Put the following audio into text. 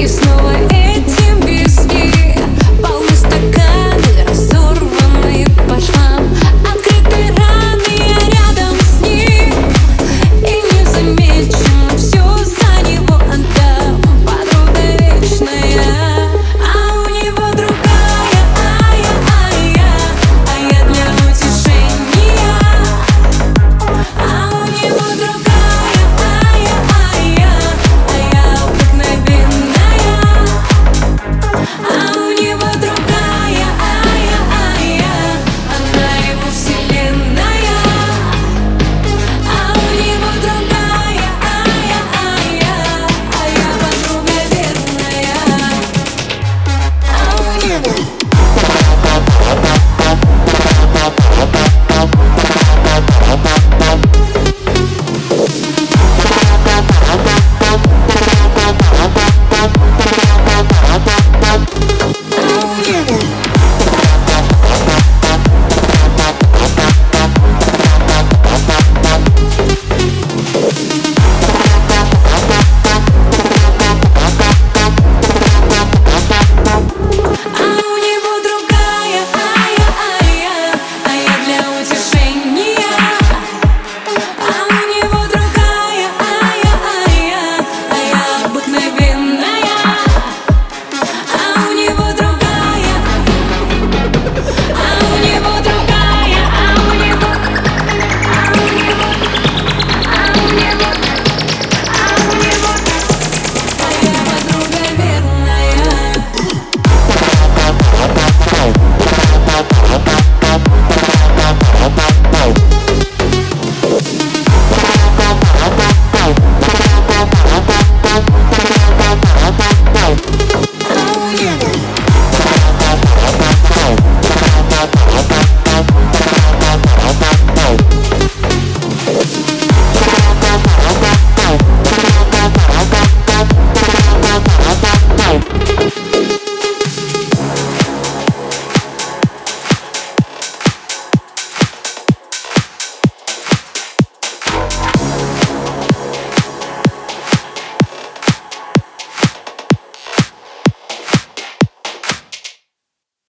you snow